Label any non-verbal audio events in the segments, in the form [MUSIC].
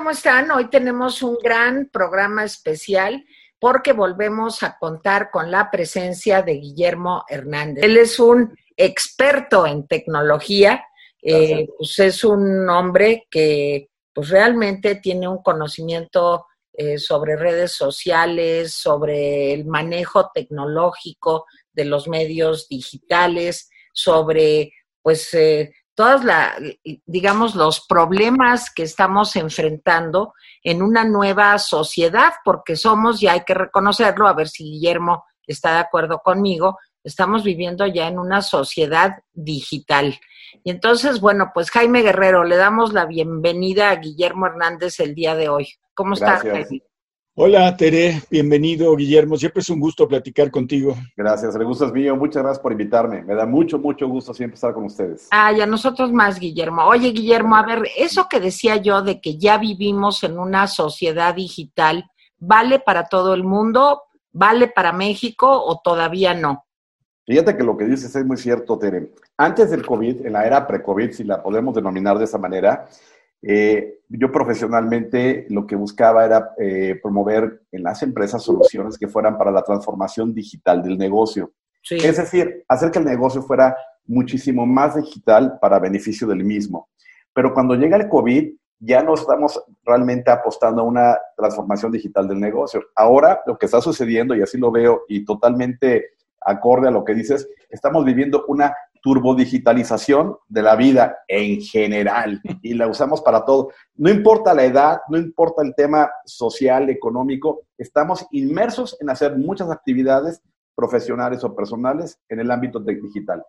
¿cómo están? Hoy tenemos un gran programa especial porque volvemos a contar con la presencia de Guillermo Hernández. Él es un experto en tecnología, eh, pues es un hombre que pues realmente tiene un conocimiento eh, sobre redes sociales, sobre el manejo tecnológico de los medios digitales, sobre pues eh, todos, la, digamos, los problemas que estamos enfrentando en una nueva sociedad, porque somos, y hay que reconocerlo, a ver si Guillermo está de acuerdo conmigo, estamos viviendo ya en una sociedad digital. Y entonces, bueno, pues Jaime Guerrero, le damos la bienvenida a Guillermo Hernández el día de hoy. ¿Cómo estás, Jaime? Hola, Tere, bienvenido, Guillermo. Siempre es un gusto platicar contigo. Gracias, el gusto es mío. Muchas gracias por invitarme. Me da mucho, mucho gusto siempre estar con ustedes. Ah, y a nosotros más, Guillermo. Oye, Guillermo, a ver, eso que decía yo de que ya vivimos en una sociedad digital, ¿vale para todo el mundo? ¿Vale para México o todavía no? Fíjate que lo que dices es muy cierto, Tere. Antes del COVID, en la era pre-COVID, si la podemos denominar de esa manera, eh, yo profesionalmente lo que buscaba era eh, promover en las empresas soluciones que fueran para la transformación digital del negocio. Es decir, hacer que el negocio fuera muchísimo más digital para beneficio del mismo. Pero cuando llega el COVID, ya no estamos realmente apostando a una transformación digital del negocio. Ahora lo que está sucediendo, y así lo veo, y totalmente acorde a lo que dices, estamos viviendo una turbodigitalización de la vida en general y la usamos para todo. No importa la edad, no importa el tema social, económico, estamos inmersos en hacer muchas actividades profesionales o personales en el ámbito digital.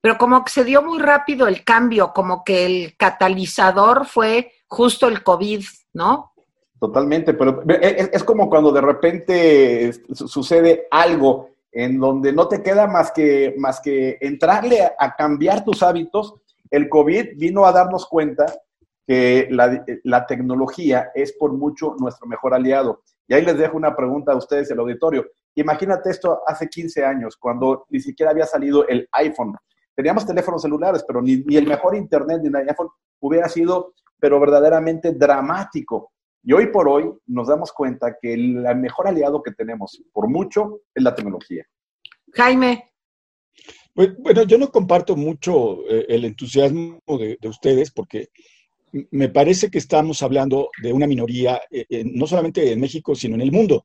Pero como que se dio muy rápido el cambio, como que el catalizador fue justo el COVID, ¿no? Totalmente, pero es, como cuando de repente sucede algo en donde no te queda más que, más que entrarle a, cambiar tus hábitos, el COVID vino a darnos cuenta que la, tecnología es por mucho nuestro mejor aliado. Y ahí les dejo una pregunta a ustedes, el auditorio. Imagínate esto hace 15 años, cuando ni siquiera había salido el iPhone. Teníamos teléfonos celulares, pero ni, ni el mejor Internet ni el iPhone hubiera sido, pero verdaderamente dramático. Y hoy por hoy nos damos cuenta que el mejor aliado que tenemos, por mucho, es la tecnología. Jaime. Bueno, yo no comparto mucho eh, el entusiasmo de, ustedes porque me parece que estamos hablando de una minoría, eh, no solamente en México, sino en el mundo,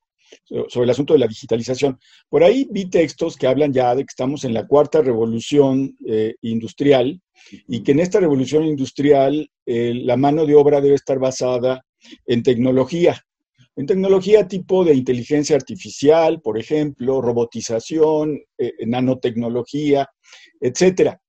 sobre el asunto de la digitalización. Por ahí vi textos que hablan ya de que estamos en la cuarta revolución eh, industrial y que en esta revolución industrial la mano de obra debe estar basada en tecnología. En tecnología tipo de inteligencia artificial, por ejemplo, robotización, eh, nanotecnología, etcétera.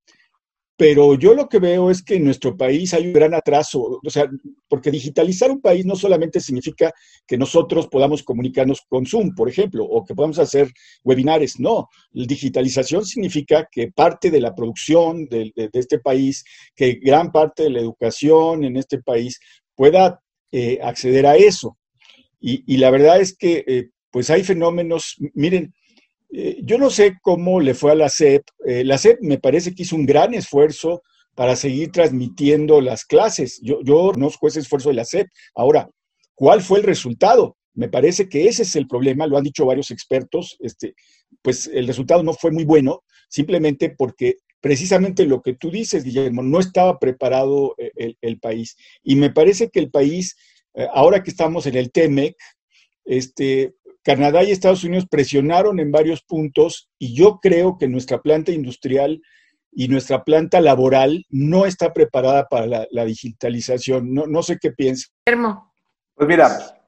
Pero yo lo que veo es que en nuestro país hay un gran atraso, o sea, porque digitalizar un país no solamente significa que nosotros podamos comunicarnos con Zoom, por ejemplo, o que podamos hacer webinares, no. Digitalización significa que parte de la producción de este país, que gran parte de la educación en este país pueda eh, acceder a eso. Y, la verdad es que eh, pues hay fenómenos, miren, eh, yo no sé cómo le fue a la SEP. la SEP me parece que hizo un gran esfuerzo para seguir transmitiendo las clases. Yo, yo conozco ese esfuerzo de la SEP. Ahora, ¿cuál fue el resultado? Me parece que ese es el problema, lo han dicho varios expertos, este, pues el resultado no fue muy bueno, simplemente porque precisamente lo que tú dices, Guillermo, no estaba preparado eh, el, país. Y me parece que el país, eh, ahora que estamos en el TEMEC, este, Canadá y Estados Unidos presionaron en varios puntos y yo creo que nuestra planta industrial y nuestra planta laboral no está preparada para la, digitalización. No, no sé qué piensas. Pues mira,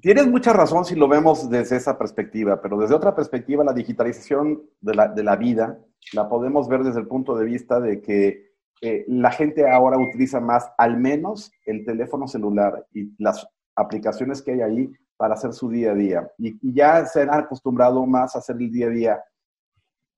Tienes mucha razón si lo vemos desde esa perspectiva, pero desde otra perspectiva, la digitalización de la, de la vida la podemos ver desde el punto de vista de que eh, la gente ahora utiliza más, al menos, el teléfono celular y las aplicaciones que hay ahí para hacer su día a día. Y, y ya se han acostumbrado más a hacer el día a día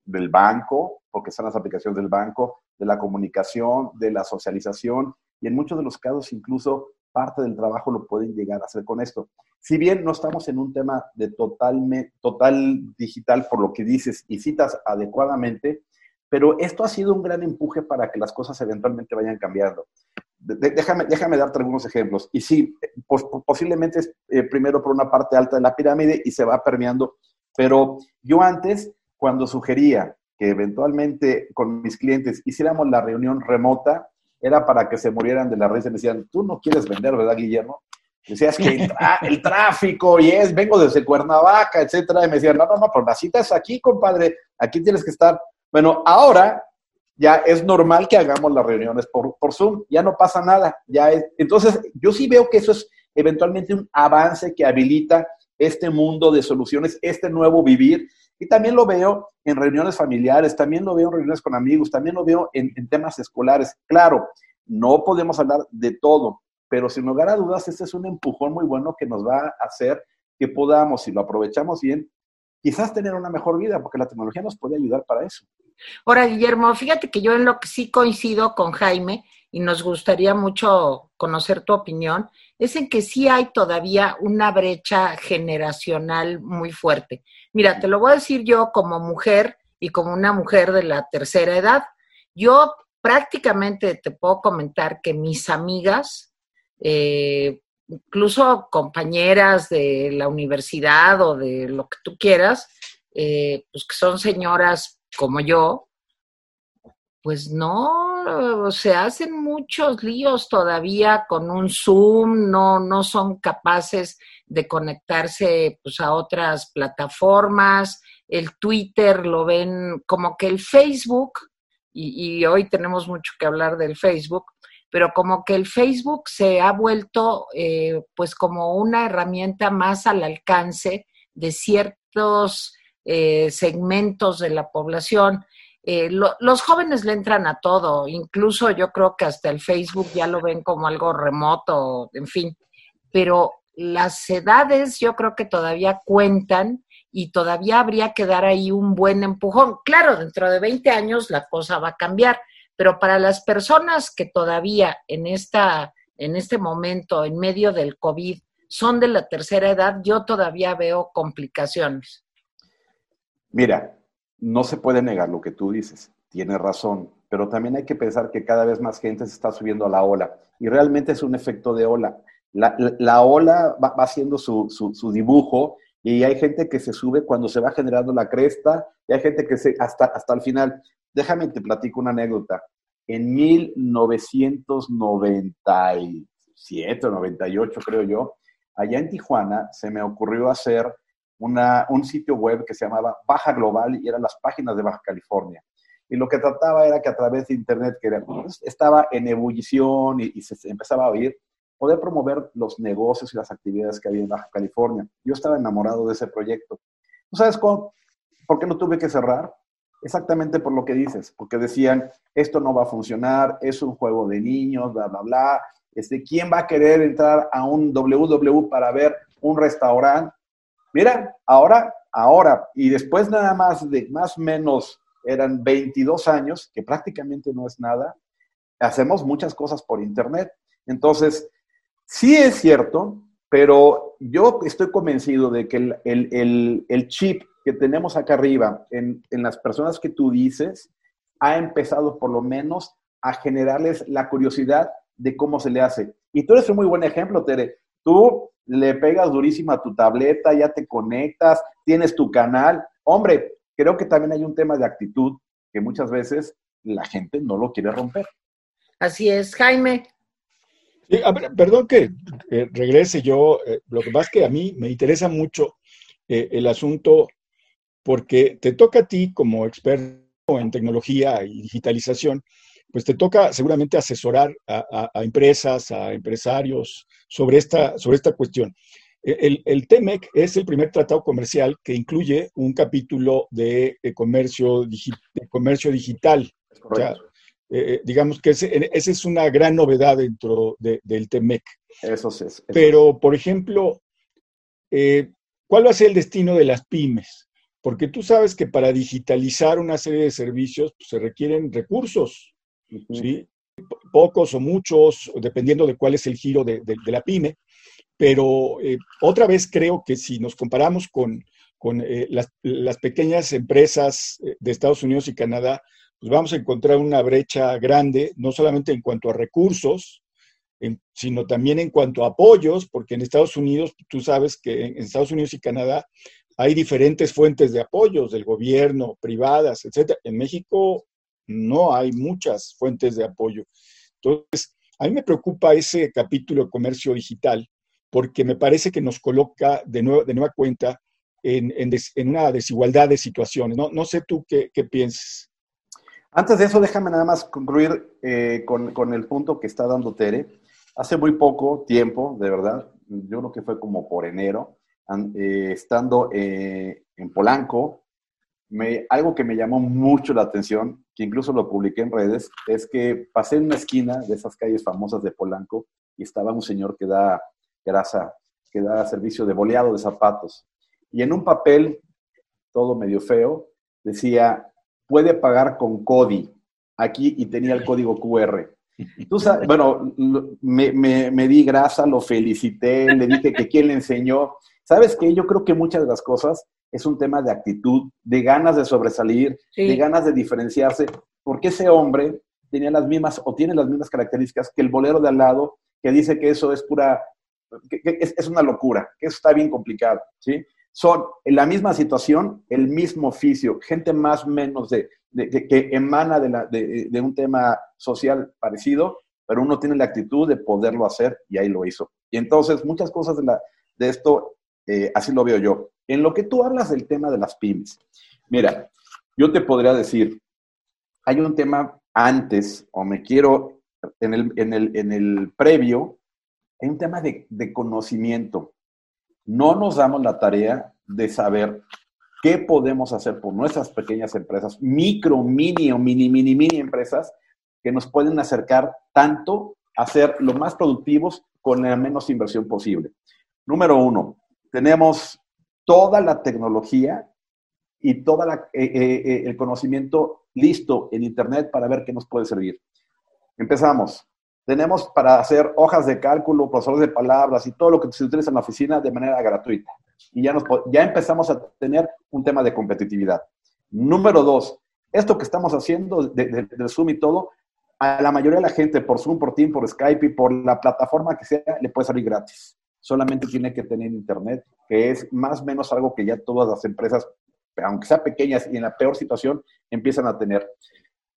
del banco, porque son las aplicaciones del banco, de la comunicación, de la socialización, y en muchos de los casos incluso parte del trabajo lo pueden llegar a hacer con esto. Si bien no estamos en un tema de total, total digital por lo que dices y citas adecuadamente, pero esto ha sido un gran empuje para que las cosas eventualmente vayan cambiando. déjame, déjame darte algunos ejemplos. Y sí, posiblemente es eh, primero por una parte alta de la pirámide y se va permeando, pero yo antes, cuando sugería que eventualmente con mis clientes hiciéramos la reunión remota, era para que se murieran de la risa y me decían, tú no quieres vender, ¿verdad, Guillermo? Decías que [LAUGHS] el, tráfico y es, vengo desde Cuernavaca, etcétera, y me decían, no, no, no, pero la cita es aquí, compadre, aquí tienes que estar. Bueno, ahora ya es normal que hagamos las reuniones por, por Zoom, ya no pasa nada. Ya entonces, yo sí veo que eso es eventualmente un avance que habilita este mundo de soluciones, este nuevo vivir. Y también lo veo en reuniones familiares, también lo veo en reuniones con amigos, también lo veo en, temas escolares. Claro, no podemos hablar de todo, pero sin lugar a dudas, este es un empujón muy bueno que nos va a hacer que podamos, si lo aprovechamos bien, quizás tener una mejor vida, porque la tecnología nos puede ayudar para eso. Ahora, Guillermo, fíjate que yo en lo que sí coincido con Jaime y nos gustaría mucho conocer tu opinión, es en que sí hay todavía una brecha generacional muy fuerte. Mira, te lo voy a decir yo como mujer y como una mujer de la tercera edad. Yo prácticamente te puedo comentar que mis amigas, eh, incluso compañeras de la universidad o de lo que tú quieras, eh, pues que son señoras como yo, pues no, se hacen muchos líos todavía con un Zoom, no, no son capaces de conectarse pues, a otras plataformas, el Twitter lo ven como que el Facebook, y, y hoy tenemos mucho que hablar del Facebook, pero como que el Facebook se ha vuelto eh, pues como una herramienta más al alcance de ciertos eh, segmentos de la población. Eh, los jóvenes le entran a todo, incluso yo creo que hasta el Facebook ya lo ven como algo remoto, en fin, pero las edades yo creo que todavía cuentan y todavía habría que dar ahí un buen empujón. Claro, dentro de 20 años la cosa va a cambiar, pero para las personas que todavía en, esta, en este momento, en medio del COVID, son de la tercera edad, yo todavía veo complicaciones. Mira, no se puede negar lo que tú dices, tienes razón, pero también hay que pensar que cada vez más gente se está subiendo a la ola y realmente es un efecto de ola. La, ola va, haciendo su, su, dibujo y hay gente que se sube cuando se va generando la cresta y hay gente que se hasta, hasta el final. Déjame te platico una anécdota. En 1997 o 98, creo yo, allá en Tijuana se me ocurrió hacer un sitio web que se llamaba Baja Global y eran las páginas de Baja California. Y lo que trataba era que a través de Internet, que pues, estaba en ebullición y, se empezaba a oír, poder promover los negocios y las actividades que había en Baja California. Yo estaba enamorado de ese proyecto. ¿Tú sabes cómo, por qué no tuve que cerrar? Exactamente por lo que dices, porque decían, esto no va a funcionar, es un juego de niños, bla, bla, bla. Este, ¿Quién va a querer entrar a un WW para ver un restaurante? Mira, ahora, ahora, y después nada más de más o menos eran 22 años, que prácticamente no es nada, hacemos muchas cosas por Internet. Entonces, sí es cierto, pero yo estoy convencido de que el, el, el chip que tenemos acá arriba en, en las personas que tú dices ha empezado por lo menos a generarles la curiosidad de cómo se le hace. Y tú eres un muy buen ejemplo, Tere. Tú le pegas durísimo a tu tableta, ya te conectas, tienes tu canal. Hombre, creo que también hay un tema de actitud que muchas veces la gente no lo quiere romper. Así es, Jaime. perdón que regrese yo. Eh, lo que pasa es que a mí me interesa mucho eh, el asunto porque te toca a ti como experto en tecnología y digitalización, pues te toca seguramente asesorar a, empresas, a empresarios sobre esta, sobre esta cuestión. El, el, TEMEC es el primer tratado comercial que incluye un capítulo de, comercio, comercio digital. Eh, eh, digamos que esa es una gran novedad dentro del TEMEC. Eso es. Pero, por ejemplo, eh, ¿cuál va a ser el destino de las pymes? porque tú sabes que para digitalizar una serie de servicios pues, se requieren recursos, ¿sí? Pocos o muchos, dependiendo de cuál es el giro de, la pyme, pero eh, otra vez creo que si nos comparamos con, eh, las, las, pequeñas empresas eh, de Estados Unidos y Canadá, pues vamos a encontrar una brecha grande, no solamente en cuanto a recursos, sino también en cuanto a apoyos, porque en Estados Unidos, tú sabes que en Estados Unidos y Canadá hay diferentes fuentes de apoyos del gobierno, privadas, etc. En México no hay muchas fuentes de apoyo. Entonces, a mí me preocupa ese capítulo de comercio digital, porque me parece que nos coloca de, nuevo, de nueva cuenta en, una desigualdad de situaciones. No, no sé tú qué, qué piensas. Antes de eso, déjame nada más concluir eh, con, con, el punto que está dando Tere. Hace muy poco tiempo, de verdad, yo creo que fue como por enero, eh, estando eh, en Polanco, me, algo que me llamó mucho la atención, que incluso lo publiqué en redes, es que pasé en una esquina de esas calles famosas de Polanco y estaba un señor que da grasa, que da servicio de boleado de zapatos. Y en un papel, todo medio feo, decía, puede pagar con CODI aquí y tenía el código QR. Tú sabes, [LAUGHS] bueno, me, me, di grasa, lo felicité, le dije que quién le enseñó. ¿Sabes qué? Yo creo que muchas de las cosas es un tema de actitud, de ganas de sobresalir, de ganas de diferenciarse, porque ese hombre tenía las mismas o tiene las mismas características que el bolero de al lado, que dice que eso es pura, que, es, es, una locura, que eso está bien complicado, ¿sí? Son en la misma situación, el mismo oficio, gente más o menos de, que emana de, de, un tema social parecido, pero uno tiene la actitud de poderlo hacer y ahí lo hizo. Y entonces muchas cosas de, la, de esto, eh, así lo veo yo. En lo que tú hablas del tema de las pymes, mira, yo te podría decir, hay un tema antes, o me quiero, en el, en el, en el previo, hay un tema de, de conocimiento. No nos damos la tarea de saber ¿Qué podemos hacer por nuestras pequeñas empresas, micro, mini o mini, mini, mini empresas que nos pueden acercar tanto a ser lo más productivos con la menos inversión posible? Número uno, tenemos toda la tecnología y todo eh, eh, eh, el conocimiento listo en Internet para ver qué nos puede servir. Empezamos. Tenemos para hacer hojas de cálculo, profesores de palabras y todo lo que se utiliza en la oficina de manera gratuita y ya, nos, ya empezamos a tener un tema de competitividad. Número dos, esto que estamos haciendo de, Zoom y todo, a la mayoría de la gente por Zoom, por Team, por Skype y por la plataforma que sea, le puede salir gratis. Solamente tiene que tener internet, que es más o menos algo que ya todas las empresas, aunque sean pequeñas y en la peor situación, empiezan a tener.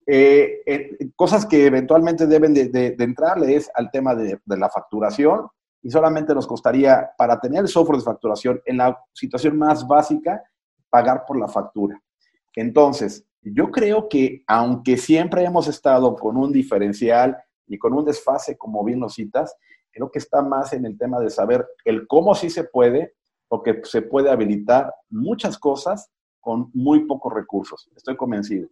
Eh, eh, cosas que eventualmente deben de, de, es al tema de, de, la facturación y solamente nos costaría, para tener el software de facturación en la situación más básica, pagar por la factura. Entonces, yo creo que aunque siempre hemos estado con un diferencial y con un desfase, como bien lo citas, creo que está más en el tema de saber el cómo sí se puede o que se puede habilitar muchas cosas con muy pocos recursos. Estoy convencido.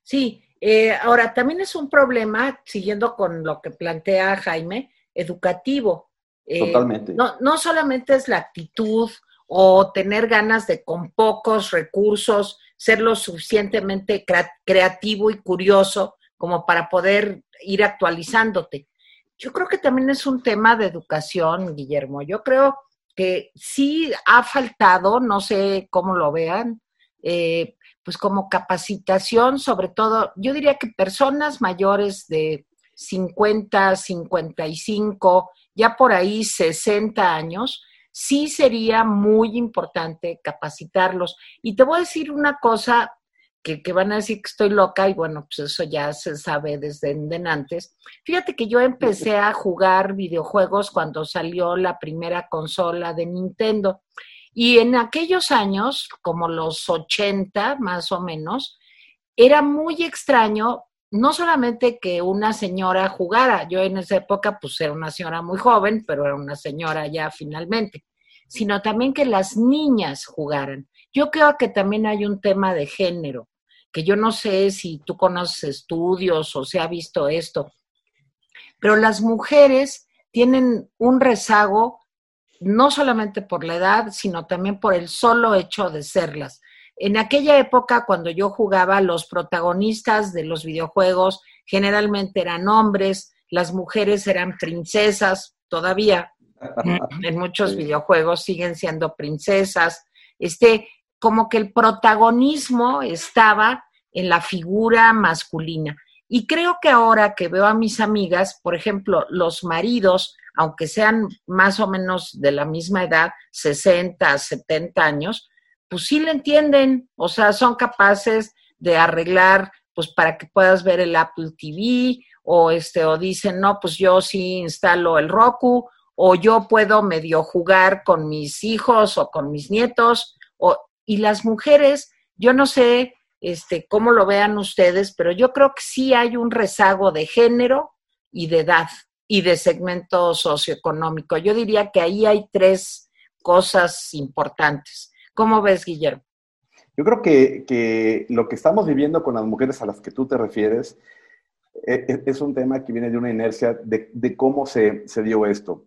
Sí, eh, ahora también es un problema, siguiendo con lo que plantea Jaime, educativo. Eh, Totalmente. No, no solamente es la actitud o tener ganas de con pocos recursos ser lo suficientemente creativo y curioso como para poder ir actualizándote. Yo creo que también es un tema de educación, Guillermo. Yo creo que sí ha faltado, no sé cómo lo vean, eh, pues como capacitación, sobre todo, yo diría que personas mayores de 50, 55, ya por ahí 60 años, sí sería muy importante capacitarlos. Y te voy a decir una cosa que, van a decir que estoy loca y bueno, pues eso ya se sabe desde antes. Fíjate que yo empecé a jugar videojuegos cuando salió la primera consola de Nintendo. Y en aquellos años, como los 80 más o menos, era muy extraño no solamente que una señora jugara, yo en esa época pues era una señora muy joven, pero era una señora ya finalmente, sino también que las niñas jugaran. Yo creo que también hay un tema de género, que yo no sé si tú conoces estudios o se ha visto esto, pero las mujeres tienen un rezago no solamente por la edad, sino también por el solo hecho de serlas. En aquella época, cuando yo jugaba, los protagonistas de los videojuegos generalmente eran hombres, las mujeres eran princesas, todavía [LAUGHS] en muchos videojuegos siguen siendo princesas. Este, como que el protagonismo estaba en la figura masculina. Y creo que ahora que veo a mis amigas, por ejemplo, los maridos, aunque sean más o menos de la misma edad, 60, 70 años, pues sí le entienden, o sea, son capaces de arreglar, pues para que puedas ver el Apple TV, o este, o dicen, no, pues yo sí instalo el Roku, o yo puedo medio jugar con mis hijos o con mis nietos, o, y las mujeres, yo no sé este, cómo lo vean ustedes, pero yo creo que sí hay un rezago de género y de edad y de segmento socioeconómico. Yo diría que ahí hay tres cosas importantes. ¿Cómo ves, Guillermo? Yo creo que, lo que estamos viviendo con las mujeres a las que tú te refieres e, e, es, un tema que viene de una inercia de, cómo se, se, dio esto.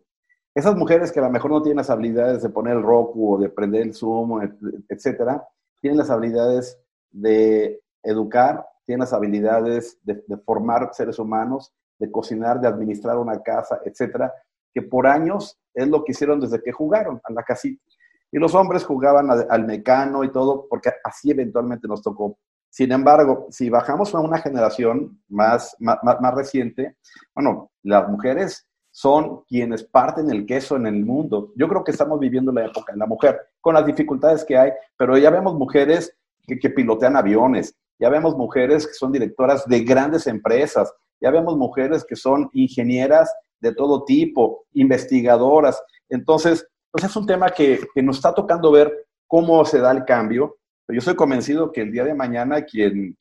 Esas mujeres que a lo mejor no tienen las habilidades de poner el Roku o de prender el Zoom, etcétera, tienen las habilidades de educar, tienen las habilidades de, formar seres humanos, de cocinar, de administrar una casa, etcétera, que por años es lo que hicieron desde que jugaron a la casita. Y los hombres jugaban al mecano y todo, porque así eventualmente nos tocó. Sin embargo, si bajamos a una generación más, más, más reciente, bueno, las mujeres son quienes parten el queso en el mundo. Yo creo que estamos viviendo la época de la mujer, con las dificultades que hay, pero ya vemos mujeres que, que pilotean aviones, ya vemos mujeres que son directoras de grandes empresas, ya vemos mujeres que son ingenieras de todo tipo, investigadoras. Entonces, pues es un tema que, nos está tocando ver cómo se da el cambio. Yo estoy convencido que el día de mañana, quien,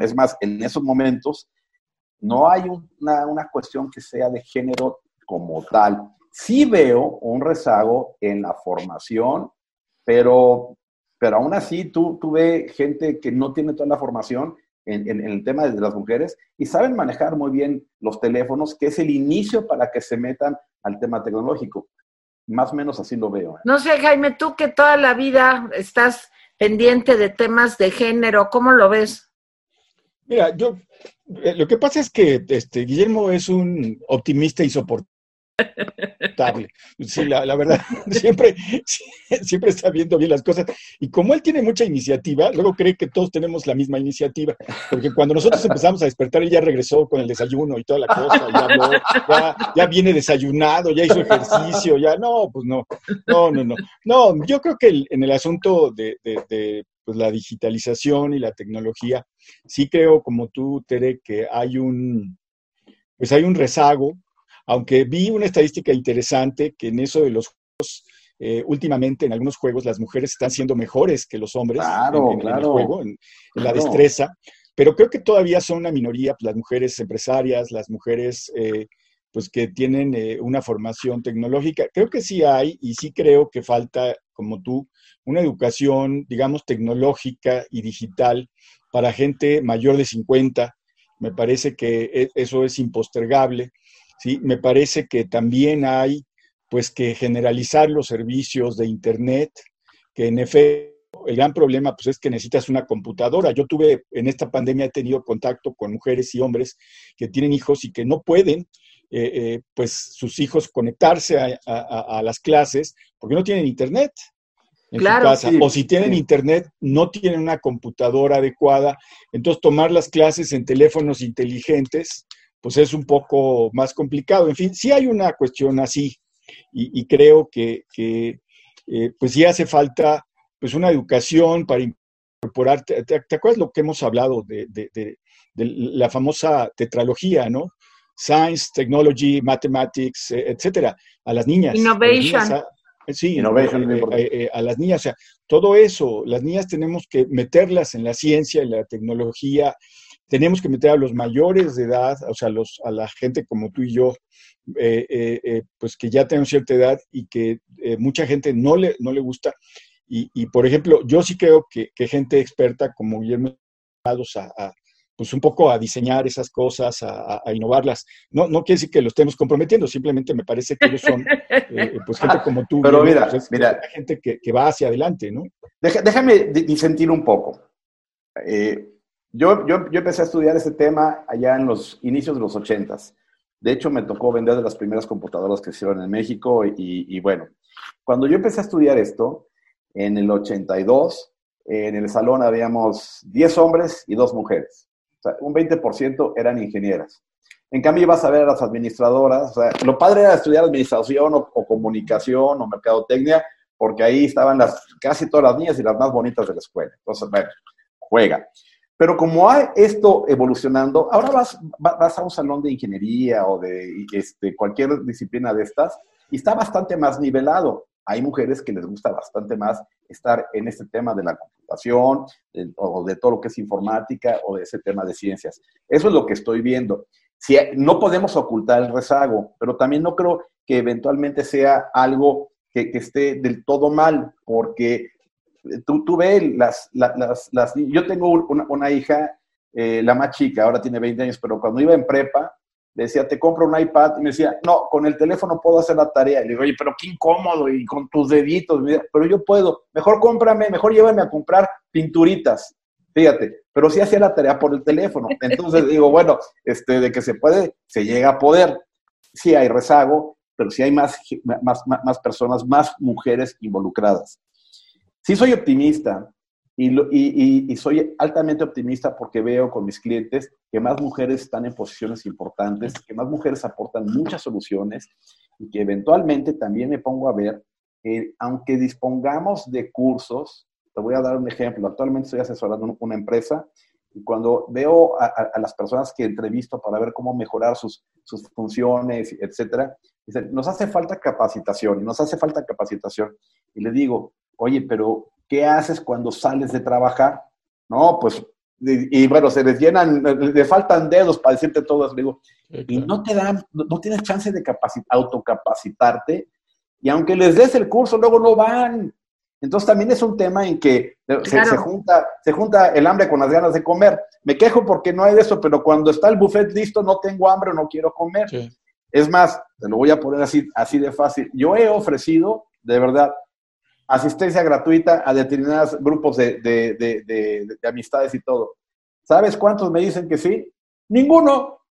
es más, en esos momentos, no hay una, una cuestión que sea de género como tal. Sí veo un rezago en la formación, pero, pero aún así tú, tú ves gente que no tiene toda la formación en, el tema de las mujeres y saben manejar muy bien los teléfonos, que es el inicio para que se metan al tema tecnológico. Más o menos así lo veo. ¿eh? No sé, Jaime, tú que toda la vida estás pendiente de temas de género, ¿cómo lo ves? Mira, yo, eh, lo que pasa es que este, Guillermo es un optimista insoportable [LAUGHS] Sí, la, verdad, [LAUGHS] siempre, [LAUGHS] siempre está viendo bien las cosas. Y como él tiene mucha iniciativa, luego cree que todos tenemos la misma iniciativa. Porque cuando nosotros empezamos a despertar, él ya regresó con el desayuno y toda la cosa, ya, ya, viene desayunado, ya hizo ejercicio, ya no, pues no, no, no, no. No, yo creo que en el asunto de, pues, la digitalización y la tecnología, sí creo, como tú, Tere, que hay un, pues hay un rezago aunque vi una estadística interesante que en eso de los juegos, eh, últimamente en algunos juegos las mujeres están siendo mejores que los hombres en, el juego, en, la destreza, pero creo que todavía son una minoría, pues, las mujeres empresarias, las mujeres eh, pues que tienen eh, una formación tecnológica. Creo que sí hay y sí creo que falta, como tú, una educación, digamos, tecnológica y digital para gente mayor de 50. Me parece que e, eso es impostergable. ¿sí? Me parece que también hay pues que generalizar los servicios de Internet, que en efecto el gran problema pues es que necesitas una computadora. Yo tuve en esta pandemia he tenido contacto con mujeres y hombres que tienen hijos y que no pueden eh, eh, pues sus hijos conectarse a, las clases porque no tienen internet en su casa. o si tienen internet, no tienen una computadora adecuada. Entonces, tomar las clases en teléfonos inteligentes pues es un poco más complicado. En fin, sí hay una cuestión así y, creo que, eh, pues sí hace falta pues una educación para incorporar, ¿te, acuerdas lo que hemos hablado de, la famosa tetralogía, ¿no? Science, Technology, Mathematics, eh, etcétera, a las niñas. Innovation. sí, Innovation, eh, a las niñas, o sea, todo eso, las niñas tenemos que meterlas en la ciencia, en la tecnología, tenemos que meter a los mayores de edad, o sea, los, a la gente como tú y yo, eh, eh, eh, pues que ya tenemos cierta edad y que mucha gente no le, no le gusta. Y, por ejemplo, yo sí creo que, gente experta como Guillermo a, a, pues un poco a diseñar esas cosas, a, innovarlas. No, no quiere decir que lo estemos comprometiendo, simplemente me parece que ellos son [LAUGHS] pues gente como tú. Pero mira, pues, mira. Gente que, que, va hacia adelante, ¿no? déjame disentir un poco. Eh, yo, yo, yo, empecé a estudiar ese tema allá en los inicios de los ochentas. De hecho, me tocó vender de las primeras computadoras que hicieron en México y, bueno, cuando yo empecé a estudiar esto, en el 82, en el salón habíamos 10 hombres y 2 mujeres. O sea, un 20% eran ingenieras. En cambio, ibas a ver a las administradoras. Lo padre era estudiar administración o, o, comunicación o mercadotecnia, porque ahí estaban las, casi todas las niñas y las más bonitas de la escuela. Entonces, bueno, juega. Pero como hay esto evolucionando, ahora vas, vas a un salón de ingeniería o de este, cualquier disciplina de estas y está bastante más nivelado. Hay mujeres que les gusta bastante más estar en este tema de la computación o de todo lo que es informática o de ese tema de ciencias. Eso es lo que estoy viendo. Si, no podemos ocultar el rezago, pero también no creo que eventualmente sea algo que, esté del todo mal, porque tú, tú ves las, las, las, Yo tengo una, una hija, eh, la más chica, ahora tiene 20 años, pero cuando iba en prepa, le decía, te compro un iPad, y me decía, no, con el teléfono puedo hacer la tarea. Y le digo, oye, pero qué incómodo, y con tus deditos, pero yo puedo, mejor cómprame, mejor llévame a comprar pinturitas, fíjate, pero sí hacía la tarea por el teléfono. Entonces [LAUGHS] digo, bueno, este, de que se puede, se llega a poder. Sí hay rezago, pero sí hay más, más, más personas, más mujeres involucradas. Sí soy optimista y, soy altamente optimista porque veo con mis clientes que más mujeres están en posiciones importantes, que más mujeres aportan muchas soluciones y que eventualmente también me pongo a ver, que aunque dispongamos de cursos, te voy a dar un ejemplo, actualmente estoy asesorando una empresa y cuando veo a, las personas que entrevisto para ver cómo mejorar sus, sus funciones, etcétera, dicen, nos hace falta capacitación, y nos hace falta capacitación. Y le digo, oye, pero ¿qué haces cuando sales de trabajar? No, pues, y, bueno, se les llenan, le faltan dedos para decirte todo digo, y no te dan, no, tienes chance de autocapacitarte, y aunque les des el curso, luego no van. Entonces también es un tema en que se, junta, se junta el hambre con las ganas de comer. Me quejo porque no hay de eso, pero cuando está el buffet listo, no tengo hambre o no quiero comer. Es más, te lo voy a poner así, así de fácil. Yo he ofrecido, de verdad, asistencia gratuita a determinados grupos de, de, amistades y todo. ¿Sabes cuántos me dicen que sí? Ninguno.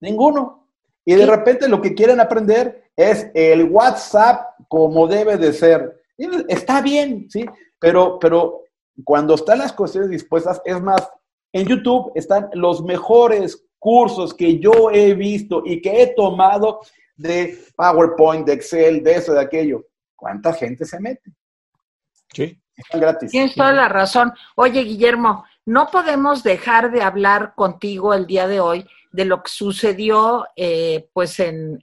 Ninguno. Y de repente lo que quieren aprender es el WhatsApp como debe de ser. está bien, ¿sí? Pero, pero cuando están las cuestiones dispuestas, es más, en YouTube están los mejores cursos que yo he visto y que he tomado de PowerPoint, de Excel, de eso, de aquello. ¿Cuánta gente se mete? Sí. Están gratis. Tienes toda la razón. Oye, Guillermo, no podemos dejar de hablar contigo el día de hoy de lo que sucedió eh, pues en,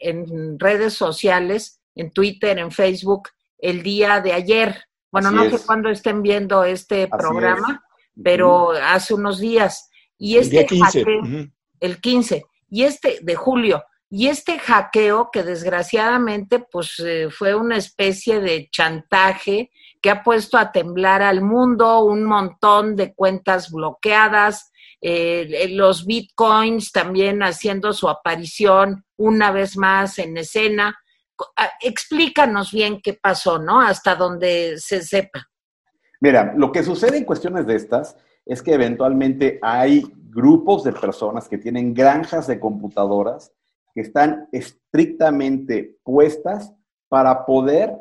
redes sociales, en Twitter, en Facebook, el día de ayer. Bueno, no sé cuándo estén viendo este programa, pero hace unos días. Y este el 15. el 15, y este de julio, y este hackeo que desgraciadamente pues eh, fue una especie de chantaje que ha puesto a temblar al mundo, un montón de cuentas bloqueadas, eh, los bitcoins también haciendo su aparición una vez más en escena. Ah, explícanos bien qué pasó, ¿no? Hasta donde se sepa. Mira, lo que sucede en cuestiones de estas es que eventualmente hay grupos de personas que tienen granjas de computadoras que están estrictamente puestas para poder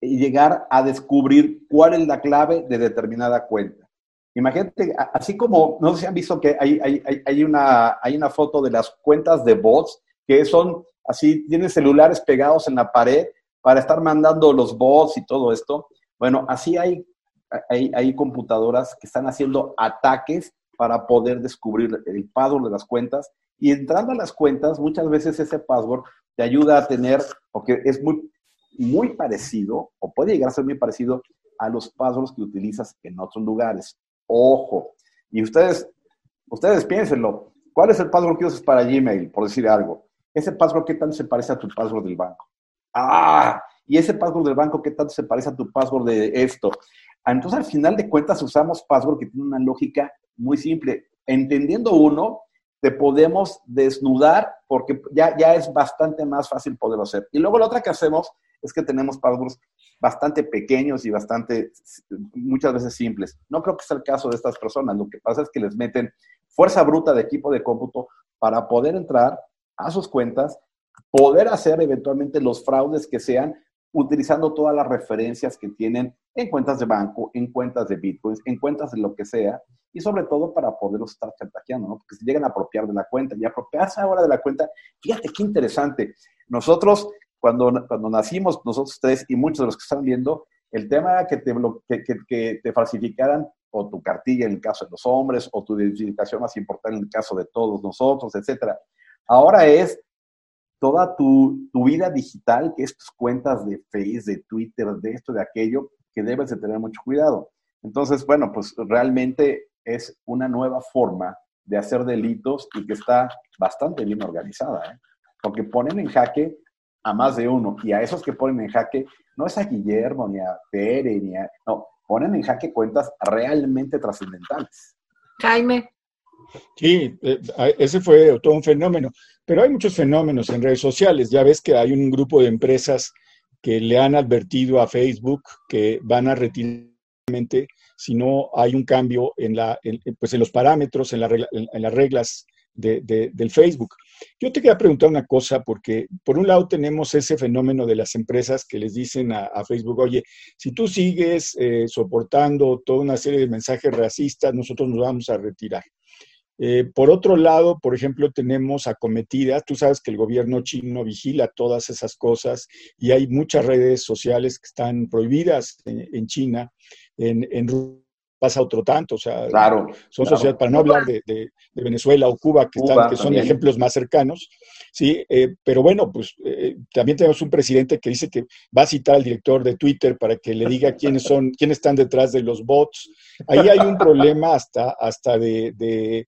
llegar a descubrir cuál es la clave de determinada cuenta. Imagínate, así como, no sé si han visto que hay, hay, una, hay una foto de las cuentas de bots que son así, tienen celulares pegados en la pared para estar mandando los bots y todo esto. Bueno, así hay, hay, hay computadoras que están haciendo ataques para poder descubrir el password de las cuentas y entrando a las cuentas, muchas veces ese password te ayuda a tener, porque es muy, muy parecido, o puede llegar a ser muy parecido a los passwords que utilizas en otros lugares. Ojo. Y ustedes, ustedes piénsenlo. ¿Cuál es el password que usas para Gmail, por decir algo? Ese password, ¿qué tanto se parece a tu password del banco? Ah, y ese password del banco, ¿qué tanto se parece a tu password de esto? Entonces, al final de cuentas, usamos password que tiene una lógica muy simple. Entendiendo uno, te podemos desnudar porque ya, ya es bastante más fácil poderlo hacer. Y luego la otra que hacemos es que tenemos passwords bastante pequeños y bastante, muchas veces simples. No creo que sea el caso de estas personas. Lo que pasa es que les meten fuerza bruta de equipo de cómputo para poder entrar a sus cuentas, poder hacer eventualmente los fraudes que sean, utilizando todas las referencias que tienen en cuentas de banco, en cuentas de bitcoins, en cuentas de lo que sea, y sobre todo para poderlos estar chantajeando, ¿no? Porque se llegan a apropiar de la cuenta y apropiarse ahora de la cuenta, fíjate qué interesante. Nosotros, cuando, cuando nacimos, nosotros tres y muchos de los que están viendo, el tema era que te, que, que, te falsificaran o tu cartilla en el caso de los hombres, o tu identificación más importante en el caso de todos nosotros, etcétera. Ahora es toda tu, tu, vida digital, que es tus cuentas de Facebook, de Twitter, de esto, de aquello, que debes de tener mucho cuidado. Entonces, bueno, pues realmente es una nueva forma de hacer delitos y que está bastante bien organizada, ¿eh? porque ponen en jaque a más de uno, y a esos que ponen en jaque, no es a Guillermo, ni a Pere, ni a... No, ponen en jaque cuentas realmente trascendentales. Jaime. Sí, eh, ese fue todo un fenómeno, pero hay muchos fenómenos en redes sociales. Ya ves que hay un grupo de empresas que le han advertido a Facebook que van a retirar si no hay un cambio en, la, pues en los parámetros, en, las reglas del Facebook. Yo te quería preguntar una cosa, porque por un lado tenemos ese fenómeno de las empresas que les dicen a, Facebook, oye, si tú sigues eh, soportando toda una serie de mensajes racistas, nosotros nos vamos a retirar. Eh, por otro lado, por ejemplo, tenemos acometidas, tú sabes que el gobierno chino vigila todas esas cosas y hay muchas redes sociales que están prohibidas en, China, en, en pasa otro tanto, o sea, son sociedades, para no hablar de, Venezuela o Cuba, que, están, que son ejemplos más cercanos, sí, eh, pero bueno, pues eh, también tenemos un presidente que dice que va a citar al director de Twitter para que le diga quiénes son, [LAUGHS] quiénes están detrás de los bots. Ahí hay un problema hasta, hasta de,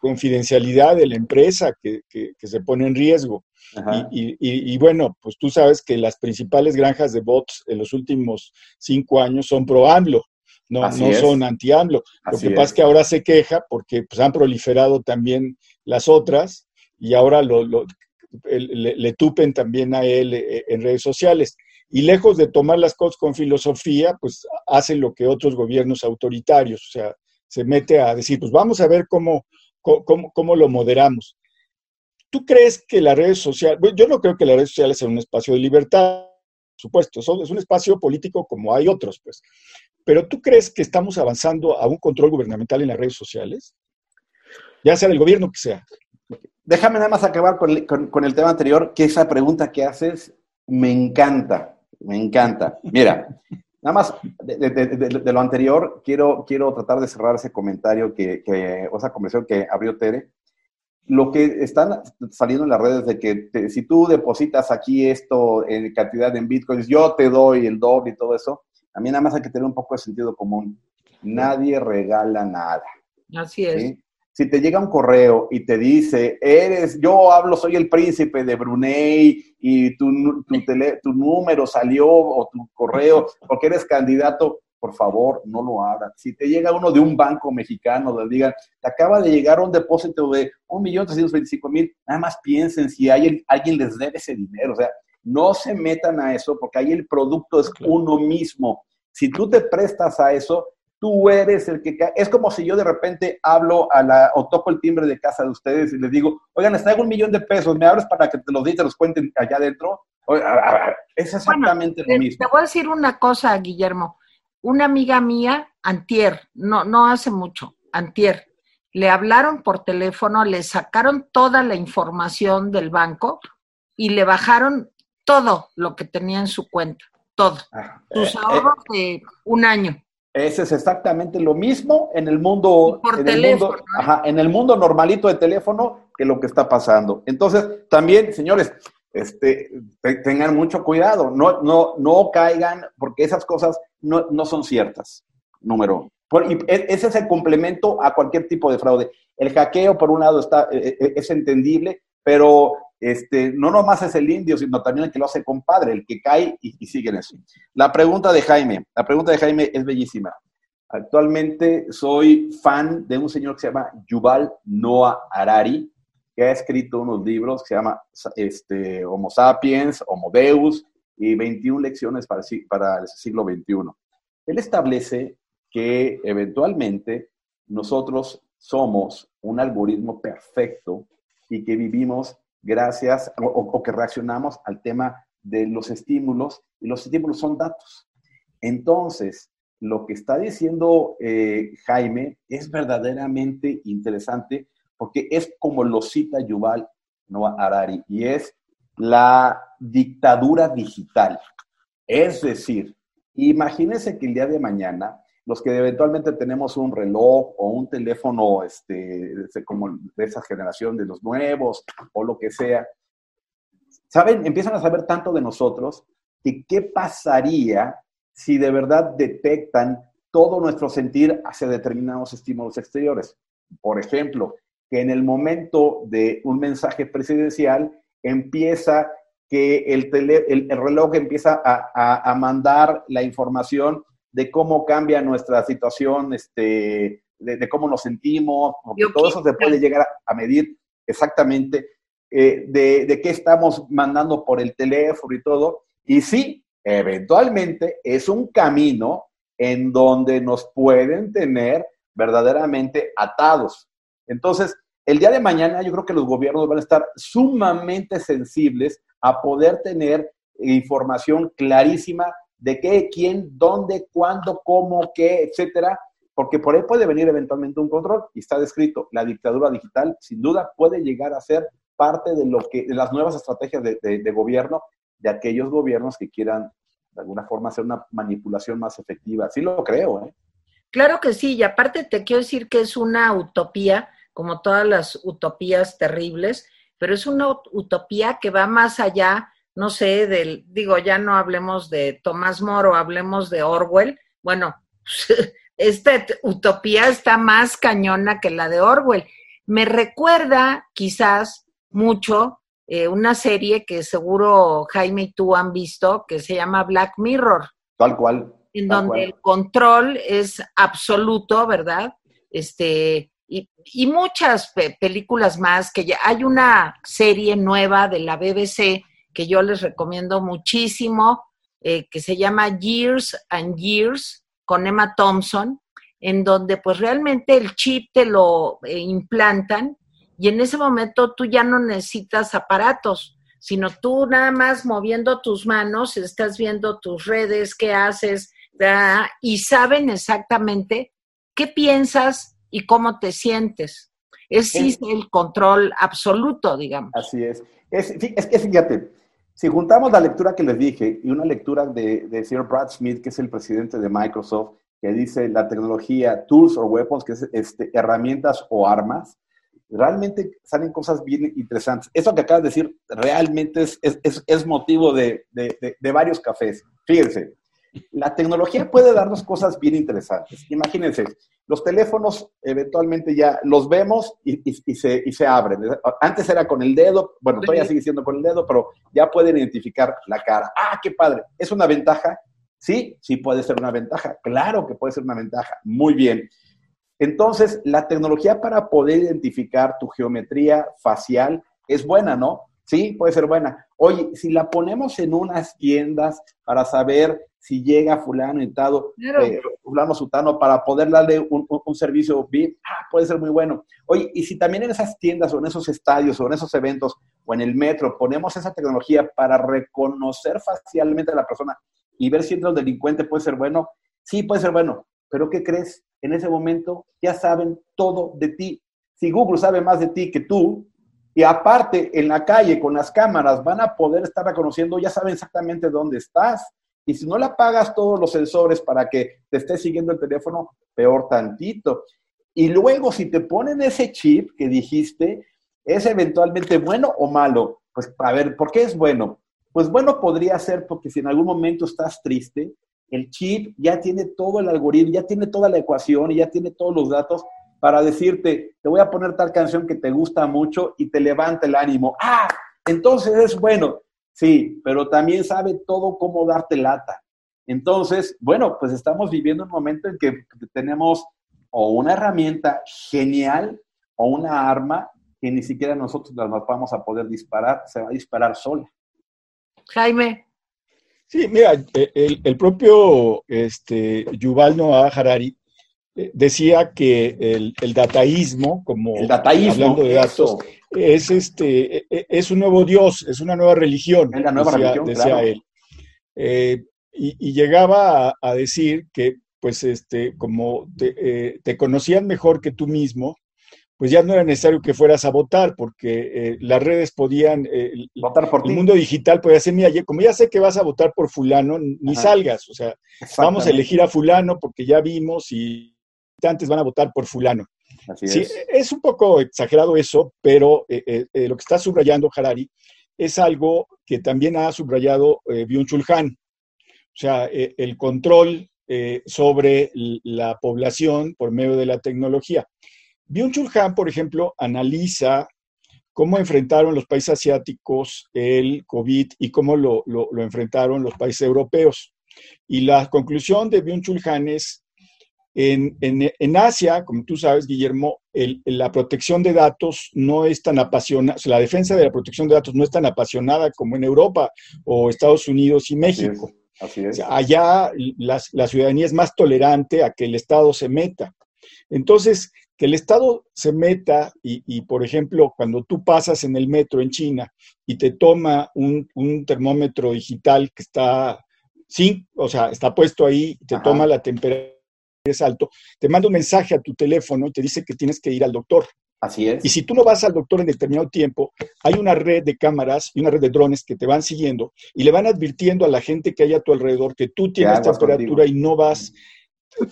confidencialidad de la empresa que, se pone en riesgo. Y, y, bueno, pues tú sabes que las principales granjas de bots en los últimos cinco años son pro no, no son anti-AMLO. Lo que pasa es que ahora se queja porque pues, han proliferado también las otras y ahora lo, le, tupen también a él eh, en redes sociales. Y lejos de tomar las cosas con filosofía, pues hace lo que otros gobiernos autoritarios, o sea, se mete a decir, pues vamos a ver cómo, cómo, cómo lo moderamos. ¿Tú crees que las redes sociales, yo no creo que las redes sociales sean un espacio de libertad, por supuesto, es un espacio político como hay otros, pues. Pero ¿tú crees que estamos avanzando a un control gubernamental en las redes sociales? Ya sea del gobierno que sea. Déjame nada más acabar con, el tema anterior, que esa pregunta que haces me encanta, me encanta. Mira, nada más de, lo anterior, quiero, quiero tratar de cerrar ese comentario que, o esa conversación que abrió Tere. Lo que están saliendo en las redes de que si tú depositas aquí esto en cantidad en bitcoins, yo te doy el doble y todo eso, mí nada más hay que tener un poco de sentido común. Nadie regala nada. Así es. Si te llega un correo y te dice, eres, yo hablo, soy el príncipe de Brunei y tu, tu, número salió o tu correo [LAUGHS] porque eres candidato, por favor, no lo abras. Si te llega uno de un banco mexicano, le digan, te acaba de llegar un depósito de 1.325.000, nada más piensen si hay, alguien les debe ese dinero. O sea, no se metan a eso porque ahí el producto es uno mismo. Si tú te prestas a eso, tú eres el que Es como si yo de repente hablo a la, o toco el timbre de casa de ustedes y les digo, oigan, les traigo un millón de pesos, ¿me abres para que te los di te los cuenten allá adentro? Es exactamente lo mismo. Te voy a decir una cosa, Guillermo. Una amiga mía, Antier, no, no hace mucho, Antier, le hablaron por teléfono, le sacaron toda la información del banco y le bajaron todo lo que tenía en su cuenta, todo. Ah, Sus eh, ahorros de un año. Ese es exactamente lo mismo en el mundo, por en teléfono, el mundo, ajá, en el mundo normalito de teléfono que lo que está pasando. Entonces, también, señores, este, tengan mucho cuidado, no, no, no caigan, porque esas cosas no, no son ciertas, número uno. y e, ese es el complemento a cualquier tipo de fraude. El hackeo, por un lado, está, e, e, es entendible, pero este, no nomás es el indio, sino también el que lo hace compadre, el que cae y, sigue en eso. La pregunta de Jaime, la pregunta de Jaime es bellísima. Actualmente soy fan de un señor que se llama Yuval Noah Harari, que ha escrito unos libros que se llama este, Homo Sapiens, Homo Deus y 21 lecciones para, para el siglo XXI. Él establece que eventualmente nosotros somos un algoritmo perfecto y que vivimos gracias o, que reaccionamos al tema de los estímulos y los estímulos son datos. Entonces, lo que está diciendo eh, Jaime es verdaderamente interesante porque es como lo cita Yuval Noah Harari y es la dictadura digital. Es decir, imagínense que el día de mañana los que eventualmente tenemos un reloj o un teléfono este, como de esa generación de los nuevos o lo que sea, ¿saben? Empiezan a saber tanto de nosotros que qué pasaría si de verdad detectan todo nuestro sentir hacia determinados estímulos exteriores. Por ejemplo, que en el momento de un mensaje presidencial empieza que el, el, reloj empieza a, mandar la información de cómo cambia nuestra situación, este, de, cómo nos sentimos, todo eso se puede llegar a, medir exactamente, eh, de, de qué estamos mandando por el teléfono y todo. Y sí, eventualmente es un camino en donde nos pueden tener verdaderamente atados. Entonces, el día de mañana yo creo que los gobiernos van a estar sumamente sensibles a poder tener información clarísima de qué, quién, dónde, cuándo, cómo, qué, etcétera, porque por ahí puede venir eventualmente un control y está descrito. La dictadura digital, sin duda, puede llegar a ser parte de lo que de las nuevas estrategias de, gobierno de aquellos gobiernos que quieran de alguna forma hacer una manipulación más efectiva. Sí lo creo, ¿eh? Claro que sí, y aparte te quiero decir que es una utopía, como todas las utopías terribles, pero es una utopía que va más allá, no sé, del, digo, ya no hablemos de Tomás Moro, hablemos de Orwell. Bueno, [LAUGHS] esta utopía está más cañona que la de Orwell. Me recuerda quizás mucho eh, una serie que seguro Jaime y tú han visto, que se llama Black Mirror. Tal cual. En donde el control es absoluto, ¿verdad? Este, y, muchas películas más, que ya hay una serie nueva de la BBC que yo les recomiendo muchísimo, eh, que se llama Years and Years, con Emma Thompson, en donde pues realmente el chip te lo eh, implantan y en ese momento tú ya no necesitas aparatos, sino tú nada más moviendo tus manos, estás viendo tus redes, qué haces, y saben exactamente qué piensas y cómo te sientes. Es, el control absoluto, digamos. Así es. Es, es que fíjate, si juntamos la lectura que les dije y una lectura de, de Sir Brad Smith, que es el presidente de Microsoft, que dice la tecnología, tools or weapons, que es este, herramientas o armas, realmente salen cosas bien interesantes. Eso que acabas de decir realmente es, es, es motivo de, de, de, varios cafés. Fíjense, la tecnología puede darnos cosas bien interesantes. Imagínense, los teléfonos eventualmente ya los vemos y, y, se, y se abren. Antes era con el dedo, bueno, todavía sigue siendo con el dedo, pero ya pueden identificar la cara. Ah, qué padre. ¿Es una ventaja? Sí, sí puede ser una ventaja. Claro que puede ser una ventaja. Muy bien. Entonces, la tecnología para poder identificar tu geometría facial es buena, ¿no? Sí, puede ser buena. Oye, si la ponemos en unas tiendas para saber si llega fulano y eh, fulano sutano, para poder darle un, servicio bien, ah, puede ser muy bueno. Oye, y si también en esas tiendas o en esos estadios o en esos eventos o en el metro ponemos esa tecnología para reconocer facialmente a la persona y ver si entra un delincuente, puede ser bueno. Sí, puede ser bueno. Pero ¿qué crees? En ese momento ya saben todo de ti. Si Google sabe más de ti que tú, y aparte en la calle con las cámaras van a poder estar reconociendo, ya saben exactamente dónde estás. Y si no le apagas todos los sensores para que te esté siguiendo el teléfono, peor tantito. Y luego, si te ponen ese chip que dijiste, ¿es eventualmente bueno o malo? Pues a ver, ¿por qué es bueno? Pues bueno podría ser porque si en algún momento estás triste, el chip ya tiene todo el algoritmo, ya tiene toda la ecuación y ya tiene todos los datos para decirte, te voy a poner tal canción que te gusta mucho y te levanta el ánimo. Ah, entonces es bueno. Sí, pero también sabe todo cómo darte lata. Entonces, bueno, pues estamos viviendo un momento en que tenemos o una herramienta genial o una arma que ni siquiera nosotros las vamos a poder disparar, se va a disparar sola. Jaime, Sí, mira, el, propio este, Yuval Noah Harari decía que el, dataísmo, como el dataísmo, hablando de datos, es, este, e, e, es un nuevo Dios, es una nueva religión, es la nueva decía, religión, decía claro. él. Eh, y, y, llegaba a, a, decir que, pues, este, como te, eh, te, conocían mejor que tú mismo, pues ya no era necesario que fueras a votar, porque eh, las redes podían, eh, votar por el ti. mundo digital podía decir, mira, como ya sé que vas a votar por fulano, ni Ajá. salgas, o sea, vamos a elegir a fulano porque ya vimos y van a votar por fulano. Así sí, es. es un poco exagerado eso, pero eh, eh, lo que está subrayando Harari es algo que también ha subrayado eh, Byung-Chul Han. O sea, eh, el control eh, sobre la población por medio de la tecnología. Byung-Chul Han, por ejemplo, analiza cómo enfrentaron los países asiáticos el COVID y cómo lo, lo, lo enfrentaron los países europeos. Y la conclusión de Byung-Chul Han es en, en, en, Asia, como tú sabes, Guillermo, el, la protección de datos no es tan apasionada, o sea, la defensa de la protección de datos no es tan apasionada como en Europa o Estados Unidos y México. Así es. Así es. O sea, allá la, la, ciudadanía es más tolerante a que el Estado se meta. Entonces, que el Estado se meta y, y por ejemplo, cuando tú pasas en el metro en China y te toma un, un termómetro digital que está, sin, o sea, está puesto ahí, te Ajá. toma la temperatura es alto, te manda un mensaje a tu teléfono y te dice que tienes que ir al doctor. Así es. Y si tú no vas al doctor en determinado tiempo, hay una red de cámaras y una red de drones que te van siguiendo y le van advirtiendo a la gente que hay a tu alrededor que tú tienes temperatura y no vas.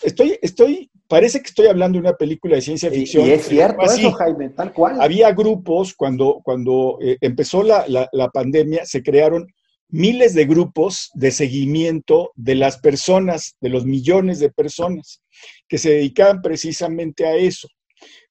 Estoy, estoy, parece que estoy hablando de una película de ciencia ficción. Y, es cierto así. eso, Jaime, tal cual. Había grupos, cuando, cuando eh, empezó la, la, la pandemia, se crearon miles de grupos de seguimiento de las personas, de los millones de personas que se dedicaban precisamente a eso.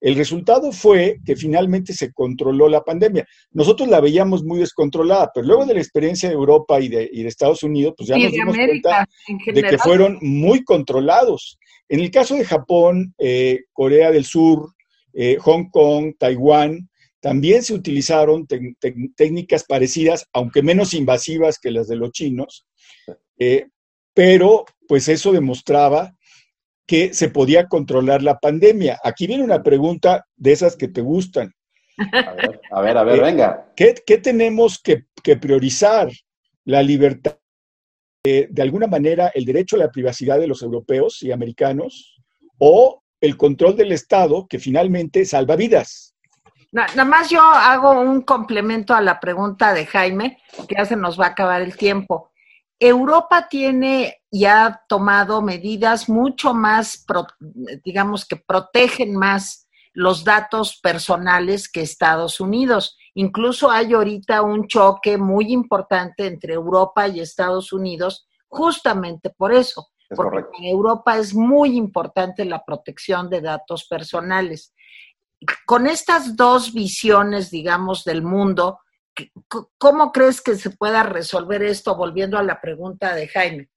El resultado fue que finalmente se controló la pandemia. Nosotros la veíamos muy descontrolada, pero luego de la experiencia de Europa y de, y de Estados Unidos, pues ya nos dimos América, cuenta de que fueron muy controlados. En el caso de Japón, eh, Corea del Sur, eh, Hong Kong, Taiwán, también se utilizaron técnicas parecidas, aunque menos invasivas que las de los chinos, eh, pero pues eso demostraba que se podía controlar la pandemia. Aquí viene una pregunta de esas que te gustan. A ver, a ver, a ver eh, venga. ¿qué, ¿qué, tenemos que, que, priorizar? ¿La libertad? Eh, de alguna manera, el derecho a la privacidad de los europeos y americanos o el control del Estado que finalmente salva vidas. Nada más yo hago un complemento a la pregunta de Jaime, que ya se nos va a acabar el tiempo. Europa tiene y ha tomado medidas mucho más, digamos que protegen más los datos personales que Estados Unidos. Incluso hay ahorita un choque muy importante entre Europa y Estados Unidos justamente por eso, es porque correcto. en Europa es muy importante la protección de datos personales con estas dos visiones, digamos, del mundo, ¿cómo crees que se pueda resolver esto? Volviendo a la pregunta de Jaime.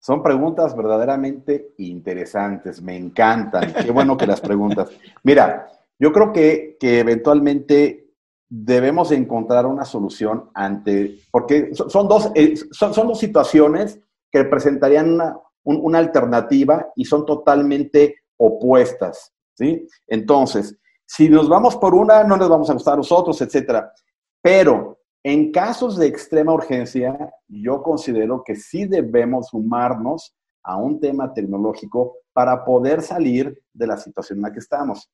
Son preguntas verdaderamente interesantes, me encantan. Qué bueno que las preguntas. Mira, yo creo que, que eventualmente debemos encontrar una solución ante, porque son dos, eh, son, dos situaciones que presentarían una, un, una alternativa y son totalmente opuestas. ¿sí? Entonces, si nos vamos por una, no les vamos a gustar a nosotros, etcétera. Pero en casos de extrema urgencia, yo considero que sí debemos sumarnos a un tema tecnológico para poder salir de la situación en la que estamos.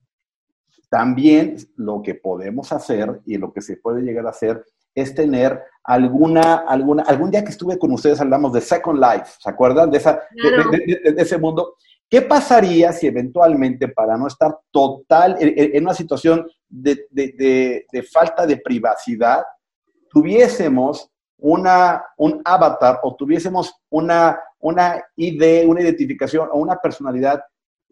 También lo que podemos hacer y lo que se puede llegar a hacer es tener alguna, alguna, algún día que estuve con ustedes hablamos de Second Life, ¿se acuerdan? De, esa, claro. de, de, de, de ese mundo. ¿Qué pasaría si eventualmente, para no estar total en, en una situación de, de, de, falta de privacidad, tuviésemos una, un avatar o tuviésemos una, una ID, una identificación o una personalidad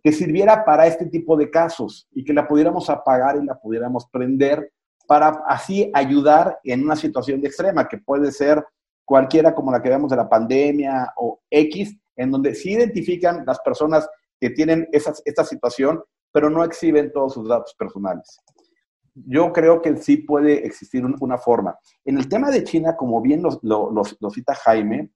que sirviera para este tipo de casos y que la pudiéramos apagar y la pudiéramos prender para así ayudar en una situación de extrema, que puede ser cualquiera como la que vemos de la pandemia o X, en donde sí identifican las personas que tienen esa, esta situación, pero no exhiben todos sus datos personales. Yo creo que sí puede existir un, una forma. En el tema de China, como bien lo, cita Jaime,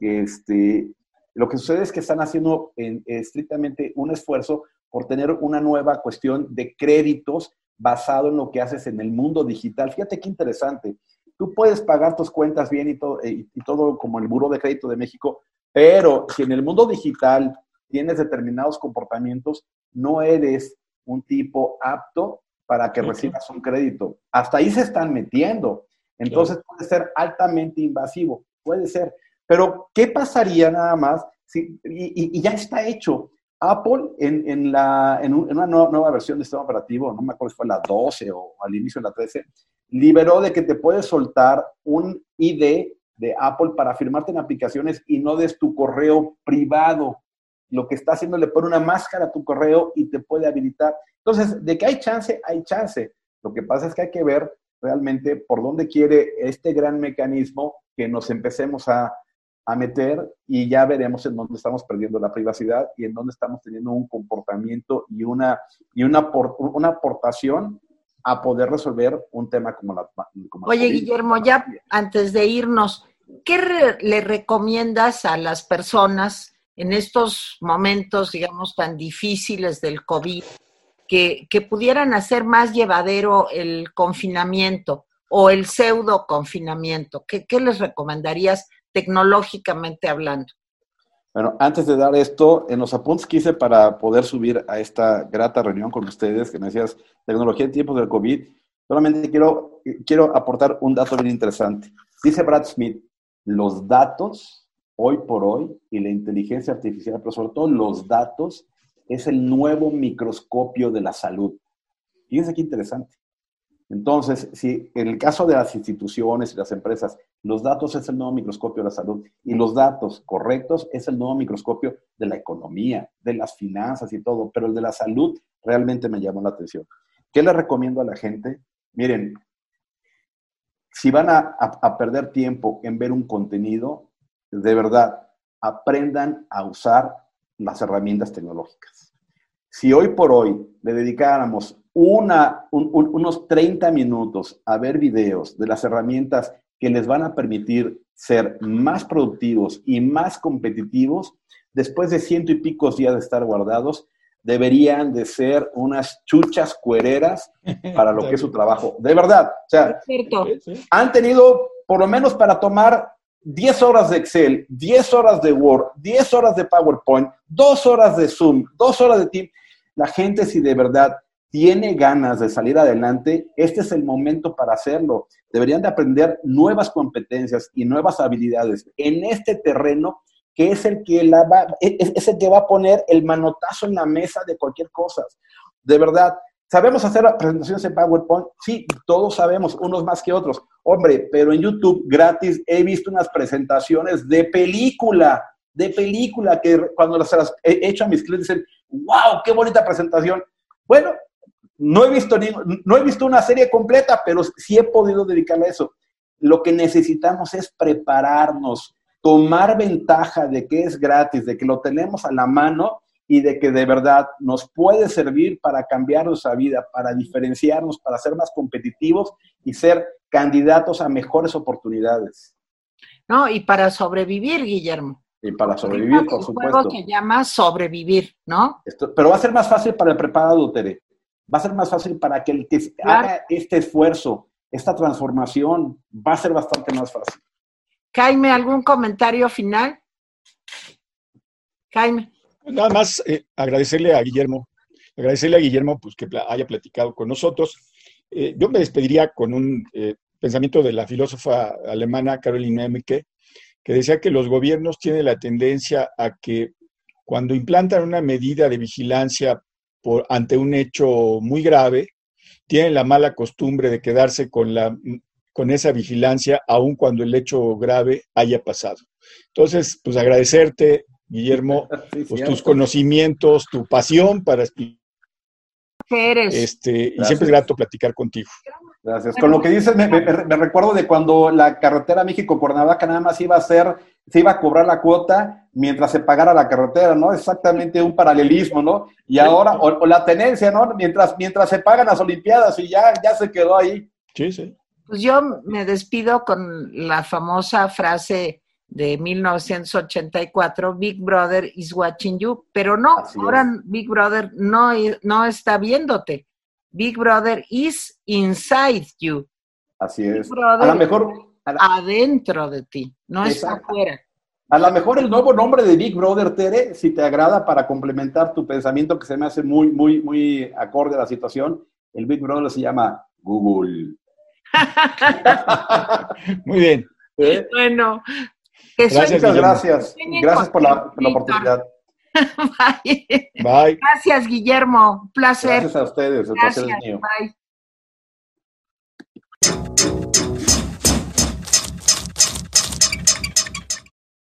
este, lo que sucede es que están haciendo en, estrictamente un esfuerzo por tener una nueva cuestión de créditos basado en lo que haces en el mundo digital. Fíjate qué interesante. Tú puedes pagar tus cuentas bien y todo, y, todo como el Buro de Crédito de México, pero si en el mundo digital tienes determinados comportamientos, no eres un tipo apto para que recibas un crédito. Hasta ahí se están metiendo. Entonces puede ser altamente invasivo, puede ser. Pero, ¿qué pasaría nada más? Si, y, ya está hecho. Apple en, la, en, una nueva, versión de sistema operativo, no me acuerdo si fue la 12 o al inicio de la 13, liberó de que te puedes soltar un ID de Apple para firmarte en aplicaciones y no des tu correo privado. Lo que está haciendo le pone una máscara a tu correo y te puede habilitar. Entonces, de que hay chance, hay chance. Lo que pasa es que hay que ver realmente por dónde quiere este gran mecanismo que nos empecemos a, a meter y ya veremos en dónde estamos perdiendo la privacidad y en dónde estamos teniendo un comportamiento y una, y una, una aportación a poder resolver un tema como la... Oye, Guillermo, ya antes de irnos, ¿qué le recomiendas a las personas en estos momentos, digamos, tan difíciles del COVID, que, que pudieran hacer más llevadero el confinamiento o el pseudo confinamiento? ¿Qué, qué les recomendarías tecnológicamente hablando? Bueno, antes de dar esto, en los apuntes que hice para poder subir a esta grata reunión con ustedes, que me decías tecnología en tiempos del COVID, solamente quiero, quiero aportar un dato bien interesante. Dice Brad Smith, los datos hoy por hoy y la inteligencia artificial, pero sobre todo los datos, es el nuevo microscopio de la salud. Fíjense qué interesante. Entonces, si en el caso de las instituciones y las empresas, los datos es el nuevo microscopio de la salud y los datos correctos es el nuevo microscopio de la economía, de las finanzas y todo, pero el de la salud realmente me llamó la atención. ¿Qué le recomiendo a la gente? Miren, si van a, perder tiempo en ver un contenido, de verdad, aprendan a usar las herramientas tecnológicas. Si hoy por hoy le dedicáramos una, unos 30 minutos a ver videos de las herramientas que les van a permitir ser más productivos y más competitivos, después de ciento y pico días de estar guardados, deberían de ser unas chuchas cuereras para lo que es su trabajo. De verdad, o sea, han tenido por lo menos para tomar 10 horas de Excel, 10 horas de Word, 10 horas de PowerPoint, 2 horas de Zoom, 2 horas de Team. La gente si de verdad tiene ganas de salir adelante, este es el momento para hacerlo. Deberían de aprender nuevas competencias y nuevas habilidades en este terreno que es el que, la va, es el que va a poner el manotazo en la mesa de cualquier cosa. De verdad, ¿sabemos hacer presentaciones en PowerPoint? Sí, todos sabemos, unos más que otros. Hombre, pero en YouTube gratis he visto unas presentaciones de película, de película, que cuando las he hecho a mis clientes dicen, wow, qué bonita presentación. Bueno, no he visto, ni, no he visto una serie completa, pero sí he podido dedicarme a eso. Lo que necesitamos es prepararnos, tomar ventaja de que es gratis, de que lo tenemos a la mano y de que de verdad nos puede servir para cambiar nuestra vida, para diferenciarnos, para ser más competitivos y ser candidatos a mejores oportunidades. No, y para sobrevivir, Guillermo. Y para sobrevivir, por supuesto. juego que llama sobrevivir, ¿no? pero va a ser más fácil para el preparado, Tere va a ser más fácil para que el que haga este esfuerzo, esta transformación, va a ser bastante más fácil. Jaime, ¿algún comentario final? Jaime. Nada más eh, agradecerle a Guillermo, agradecerle a Guillermo pues, que haya platicado con nosotros. Eh, yo me despediría con un eh, pensamiento de la filósofa alemana Caroline Emke, que decía que los gobiernos tienen la tendencia a que cuando implantan una medida de vigilancia ante un hecho muy grave, tienen la mala costumbre de quedarse con, la, con esa vigilancia aun cuando el hecho grave haya pasado. Entonces, pues agradecerte, Guillermo, [LAUGHS] pues, tus conocimientos, tu pasión para explicar. Este, y siempre es grato platicar contigo. Gracias. Con lo que dices, me, recuerdo de cuando la carretera México-Cuernavaca nada más iba a ser, se iba a cobrar la cuota mientras se pagara la carretera, ¿no? Exactamente un paralelismo, ¿no? Y ahora, o, la tenencia, ¿no? Mientras, mientras se pagan las Olimpiadas y ya, ya se quedó ahí. Sí, sí. Pues yo me despido con la famosa frase de 1984, Big Brother is watching you, pero no, ahora Big Brother no, no está viéndote Big Brother is inside you. Así es. Big Brother A lo mejor, a la- adentro de ti, no está Exacto. afuera. A lo mejor el nuevo nombre de Big Brother, Tere, si te agrada para complementar tu pensamiento que se me hace muy, muy, muy acorde a la situación, el Big Brother se llama Google. [LAUGHS] Muy bien. ¿Eh? Bueno, que Gracias, Muchas gracias. Gracias por la, por oportunidad. Bye. Bye. Gracias, Guillermo. Un placer. Gracias a ustedes. El placer es Gracias. mío. Bye.